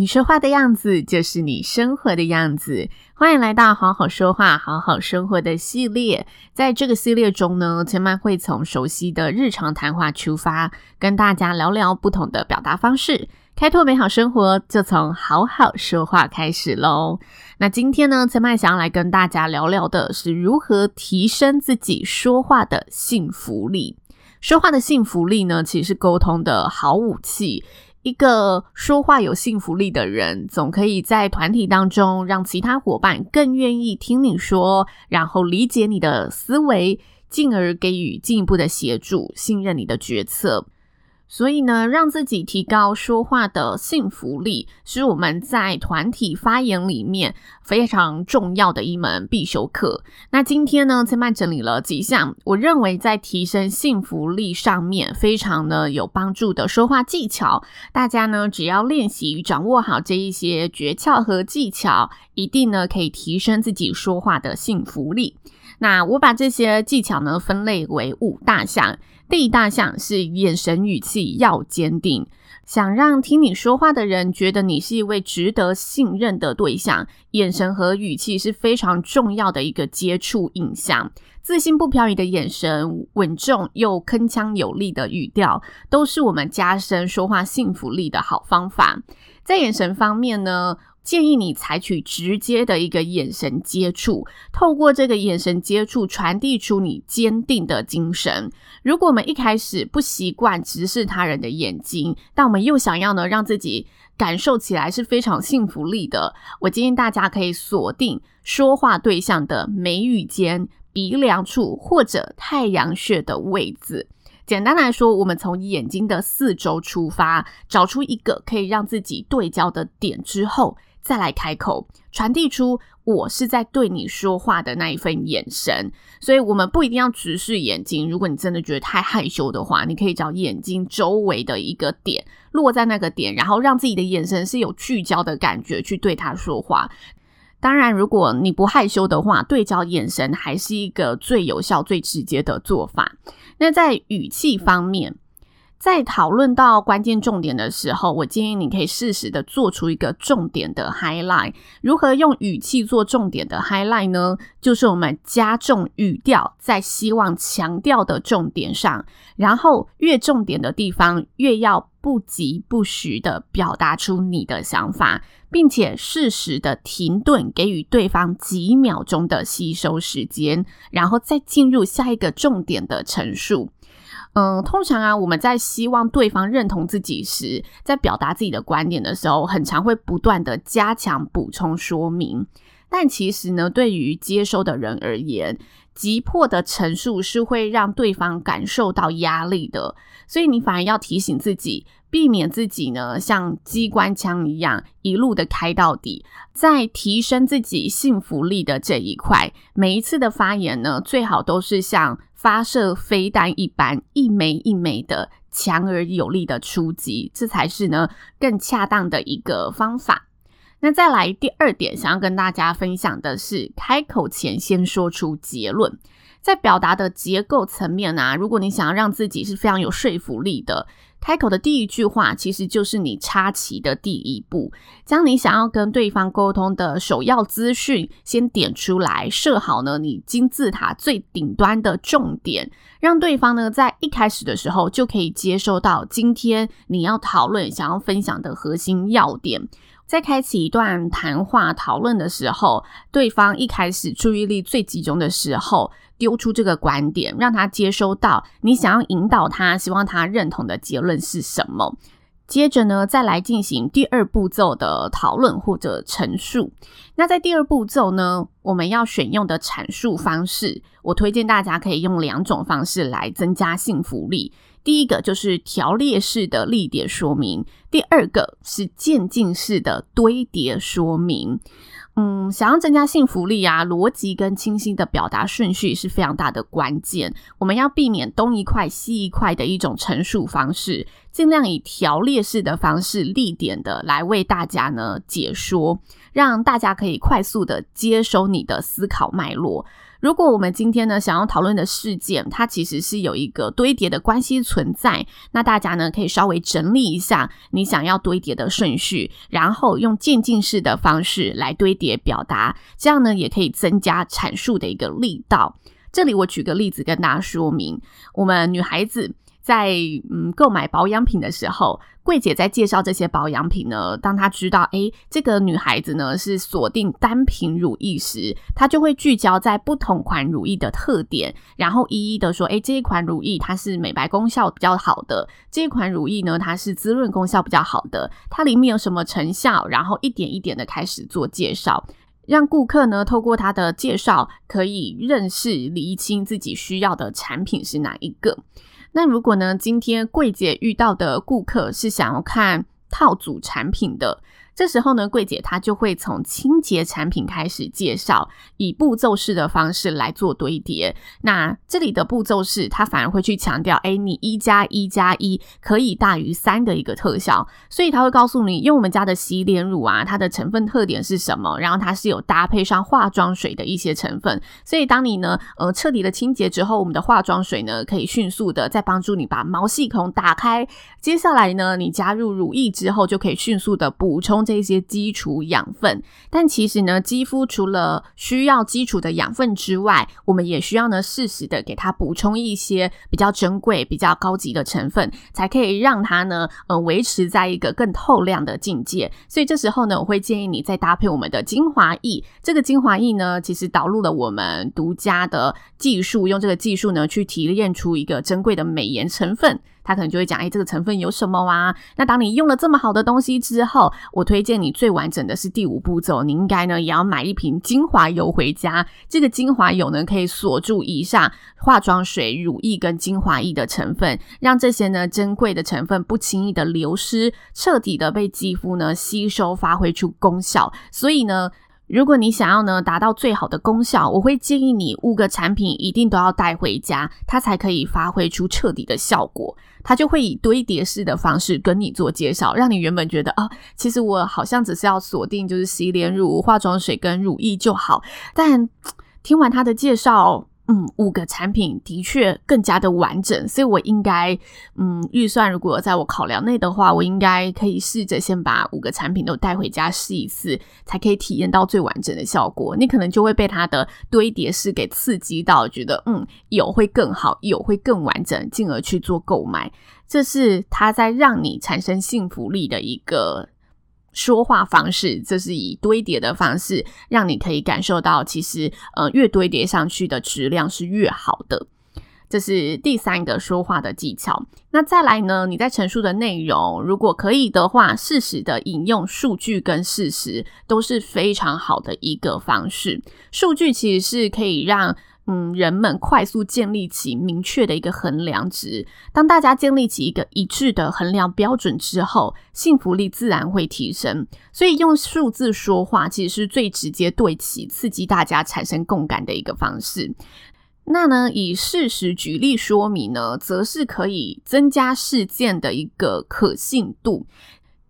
你说话的样子就是你生活的样子。欢迎来到好好说话、好好生活的系列。在这个系列中呢，千嫚会从熟悉的日常谈话出发，跟大家聊聊不同的表达方式，开拓美好生活，就从好好说话开始喽。那今天呢，千嫚想要来跟大家聊聊的是如何提升自己说话的幸福力。说话的幸福力呢，其实是沟通的好武器。一个说话有信服力的人，总可以在团体当中让其他伙伴更愿意听你说，然后理解你的思维，进而给予进一步的协助，信任你的决策。所以呢，让自己提高说话的信服力，是我们在团体发言里面非常重要的一门必修课。那今天呢，千曼整理了几项我认为在提升信服力上面非常呢有帮助的说话技巧。大家呢，只要练习掌握好这一些诀窍和技巧，一定呢可以提升自己说话的信服力。那我把这些技巧呢分类为五大项。第一大项是眼神语气要坚定，想让听你说话的人觉得你是一位值得信任的对象，眼神和语气是非常重要的一个接触印象。自信不飘移的眼神，稳重又铿锵有力的语调，都是我们加深说话信服力的好方法。在眼神方面呢，建议你采取直接的一个眼神接触，透过这个眼神接触传递出你坚定的精神。如果我们一开始不习惯直视他人的眼睛，但我们又想要呢让自己感受起来是非常幸福力的，我建议大家可以锁定说话对象的眉宇间、鼻梁处或者太阳穴的位置。简单来说，我们从眼睛的四周出发，找出一个可以让自己对焦的点之后。再来开口，传递出我是在对你说话的那一份眼神。所以，我们不一定要直视眼睛。如果你真的觉得太害羞的话，你可以找眼睛周围的一个点，落在那个点，然后让自己的眼神是有聚焦的感觉去对他说话。当然，如果你不害羞的话，对焦眼神还是一个最有效、最直接的做法。那在语气方面，在讨论到关键重点的时候，我建议你可以适时的做出一个重点的 highlight。如何用语气做重点的 highlight 呢？就是我们加重语调在希望强调的重点上，然后越重点的地方越要不疾不徐的表达出你的想法，并且适时的停顿，给予对方几秒钟的吸收时间，然后再进入下一个重点的陈述。嗯，通常啊，我们在希望对方认同自己时，在表达自己的观点的时候，很常会不断的加强补充说明。但其实呢，对于接收的人而言，急迫的陈述是会让对方感受到压力的。所以你反而要提醒自己，避免自己呢像机关枪一样一路的开到底。在提升自己信服力的这一块，每一次的发言呢，最好都是像发射飞弹一般，一枚一枚的强而有力的出击，这才是呢更恰当的一个方法。那再来第二点，想要跟大家分享的是，开口前先说出结论。在表达的结构层面啊，如果你想要让自己是非常有说服力的，开口的第一句话其实就是你插旗的第一步，将你想要跟对方沟通的首要资讯先点出来，设好呢你金字塔最顶端的重点，让对方呢在一开始的时候就可以接收到今天你要讨论、想要分享的核心要点。在开启一段谈话讨论的时候，对方一开始注意力最集中的时候，丢出这个观点，让他接收到你想要引导他、希望他认同的结论是什么。接着呢，再来进行第二步骤的讨论或者陈述。那在第二步骤呢，我们要选用的阐述方式，我推荐大家可以用两种方式来增加信服力。第一个就是条列式的例点说明，第二个是渐进式的堆叠说明。嗯，想要增加信服力啊，逻辑跟清晰的表达顺序是非常大的关键。我们要避免东一块西一块的一种陈述方式，尽量以条列式的方式、立点的来为大家呢解说，让大家可以快速的接收你的思考脉络。如果我们今天呢想要讨论的事件，它其实是有一个堆叠的关系存在，那大家呢可以稍微整理一下你想要堆叠的顺序，然后用渐进式的方式来堆叠表达，这样呢也可以增加阐述的一个力道。这里我举个例子跟大家说明，我们女孩子。在嗯购买保养品的时候，柜姐在介绍这些保养品呢。当她知道诶这个女孩子呢是锁定单品乳液时，她就会聚焦在不同款乳液的特点，然后一一的说：诶这一款乳液它是美白功效比较好的，这一款乳液呢它是滋润功效比较好的，它里面有什么成效？然后一点一点的开始做介绍，让顾客呢透过她的介绍可以认识、厘清自己需要的产品是哪一个。那如果呢，今天柜姐遇到的顾客是想要看套组产品的。这时候呢，柜姐她就会从清洁产品开始介绍，以步骤式的方式来做堆叠。那这里的步骤式，她反而会去强调，哎，你一加一加一可以大于三的一个特效。所以她会告诉你，用我们家的洗脸乳啊，它的成分特点是什么？然后它是有搭配上化妆水的一些成分。所以当你呢，呃，彻底的清洁之后，我们的化妆水呢，可以迅速的再帮助你把毛细孔打开。接下来呢，你加入乳液之后，就可以迅速的补充。这些基础养分，但其实呢，肌肤除了需要基础的养分之外，我们也需要呢适时的给它补充一些比较珍贵、比较高级的成分，才可以让它呢呃维持在一个更透亮的境界。所以这时候呢，我会建议你再搭配我们的精华液。这个精华液呢，其实导入了我们独家的技术，用这个技术呢去提炼出一个珍贵的美颜成分。他可能就会讲，哎，这个成分有什么啊？那当你用了这么好的东西之后，我推荐你最完整的是第五步骤，你应该呢也要买一瓶精华油回家。这个精华油呢可以锁住以上化妆水、乳液跟精华液的成分，让这些呢珍贵的成分不轻易的流失，彻底的被肌肤呢吸收，发挥出功效。所以呢。如果你想要呢达到最好的功效，我会建议你五个产品一定都要带回家，它才可以发挥出彻底的效果。它就会以堆叠式的方式跟你做介绍，让你原本觉得啊，其实我好像只是要锁定就是洗脸乳、化妆水跟乳液就好，但听完他的介绍。嗯，五个产品的确更加的完整，所以我应该，嗯，预算如果在我考量内的话，我应该可以试着先把五个产品都带回家试一次，才可以体验到最完整的效果。你可能就会被它的堆叠式给刺激到，觉得嗯，有会更好，有会更完整，进而去做购买。这是它在让你产生幸福力的一个。说话方式，这是以堆叠的方式，让你可以感受到，其实呃，越堆叠上去的质量是越好的。这是第三个说话的技巧。那再来呢？你在陈述的内容，如果可以的话，适时的引用数据跟事实，都是非常好的一个方式。数据其实是可以让。嗯，人们快速建立起明确的一个衡量值。当大家建立起一个一致的衡量标准之后，幸福力自然会提升。所以用数字说话，其实是最直接对其、刺激大家产生共感的一个方式。那呢，以事实举例说明呢，则是可以增加事件的一个可信度。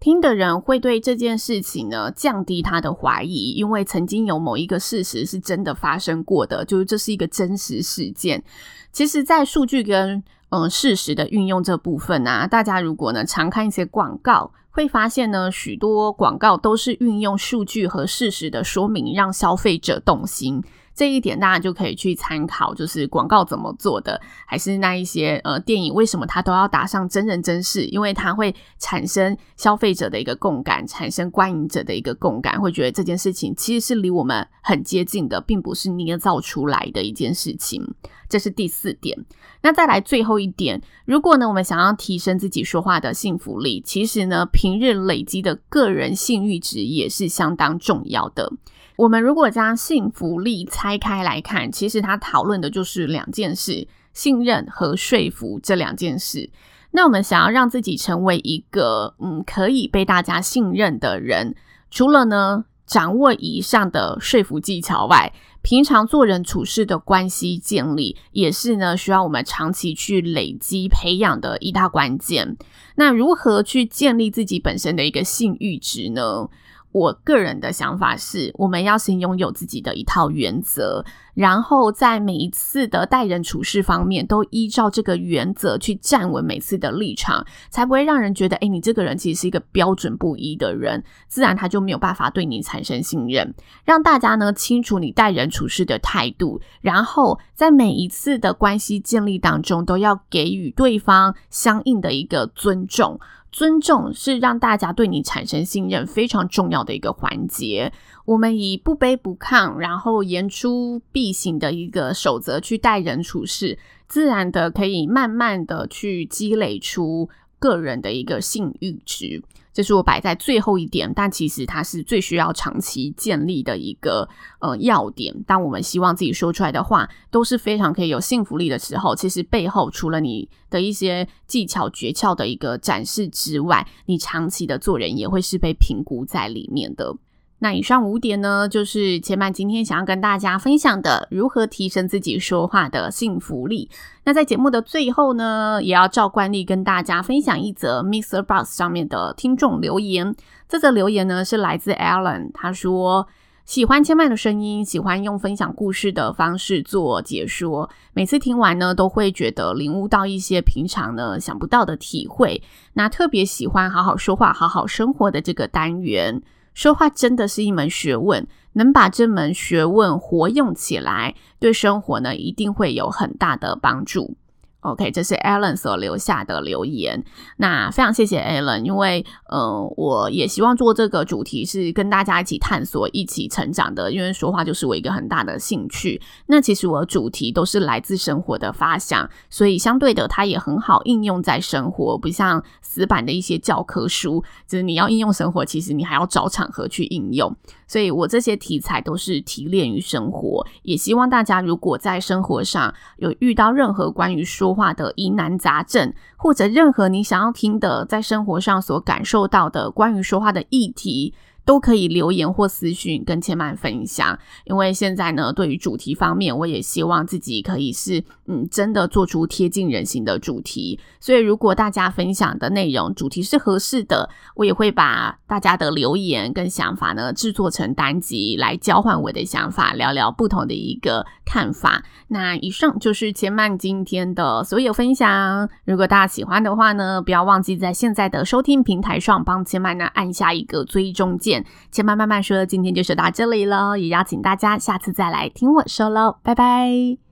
听的人会对这件事情呢降低他的怀疑，因为曾经有某一个事实是真的发生过的，就是这是一个真实事件。其实，在数据跟嗯事实的运用这部分啊，大家如果呢常看一些广告，会发现呢许多广告都是运用数据和事实的说明，让消费者动心。这一点大家就可以去参考，就是广告怎么做的，还是那一些呃电影为什么它都要打上真人真事？因为它会产生消费者的一个共感，产生观影者的一个共感，会觉得这件事情其实是离我们很接近的，并不是捏造出来的一件事情。这是第四点。那再来最后一点，如果呢我们想要提升自己说话的信服力，其实呢平日累积的个人信誉值也是相当重要的。我们如果将信服力拆开来看，其实它讨论的就是两件事：信任和说服这两件事。那我们想要让自己成为一个嗯可以被大家信任的人，除了呢掌握以上的说服技巧外，平常做人处事的关系建立，也是呢需要我们长期去累积培养的一大关键。那如何去建立自己本身的一个信誉值呢？我个人的想法是，我们要先拥有自己的一套原则，然后在每一次的待人处事方面，都依照这个原则去站稳每次的立场，才不会让人觉得，诶，你这个人其实是一个标准不一的人，自然他就没有办法对你产生信任。让大家呢清楚你待人处事的态度，然后在每一次的关系建立当中，都要给予对方相应的一个尊重。尊重是让大家对你产生信任非常重要的一个环节。我们以不卑不亢，然后言出必行的一个守则去待人处事，自然的可以慢慢的去积累出个人的一个信誉值。这是我摆在最后一点，但其实它是最需要长期建立的一个呃要点。当我们希望自己说出来的话都是非常可以有信服力的时候，其实背后除了你的一些技巧诀窍的一个展示之外，你长期的做人也会是被评估在里面的。那以上五点呢，就是千嫚今天想要跟大家分享的，如何提升自己说话的幸福力。那在节目的最后呢，也要照惯例跟大家分享一则 Mr. b u s 上面的听众留言。这则留言呢是来自 Alan，他说喜欢千嫚的声音，喜欢用分享故事的方式做解说，每次听完呢都会觉得领悟到一些平常呢想不到的体会。那特别喜欢好好说话、好好生活的这个单元。说话真的是一门学问，能把这门学问活用起来，对生活呢一定会有很大的帮助。OK，这是 Alan 所留下的留言。那非常谢谢 Alan，因为呃，我也希望做这个主题是跟大家一起探索、一起成长的。因为说话就是我一个很大的兴趣。那其实我的主题都是来自生活的发想，所以相对的，它也很好应用在生活，不像死板的一些教科书，就是你要应用生活，其实你还要找场合去应用。所以我这些题材都是提炼于生活，也希望大家如果在生活上有遇到任何关于说话的疑难杂症，或者任何你想要听的，在生活上所感受到的关于说话的议题。都可以留言或私讯跟千曼分享，因为现在呢，对于主题方面，我也希望自己可以是嗯，真的做出贴近人心的主题。所以，如果大家分享的内容主题是合适的，我也会把大家的留言跟想法呢制作成单集来交换我的想法，聊聊不同的一个看法。那以上就是千曼今天的所有分享。如果大家喜欢的话呢，不要忘记在现在的收听平台上帮千曼呢按下一个追踪键。千嫚慢慢说，今天就说到这里了，也邀请大家下次再来听我说喽，拜拜。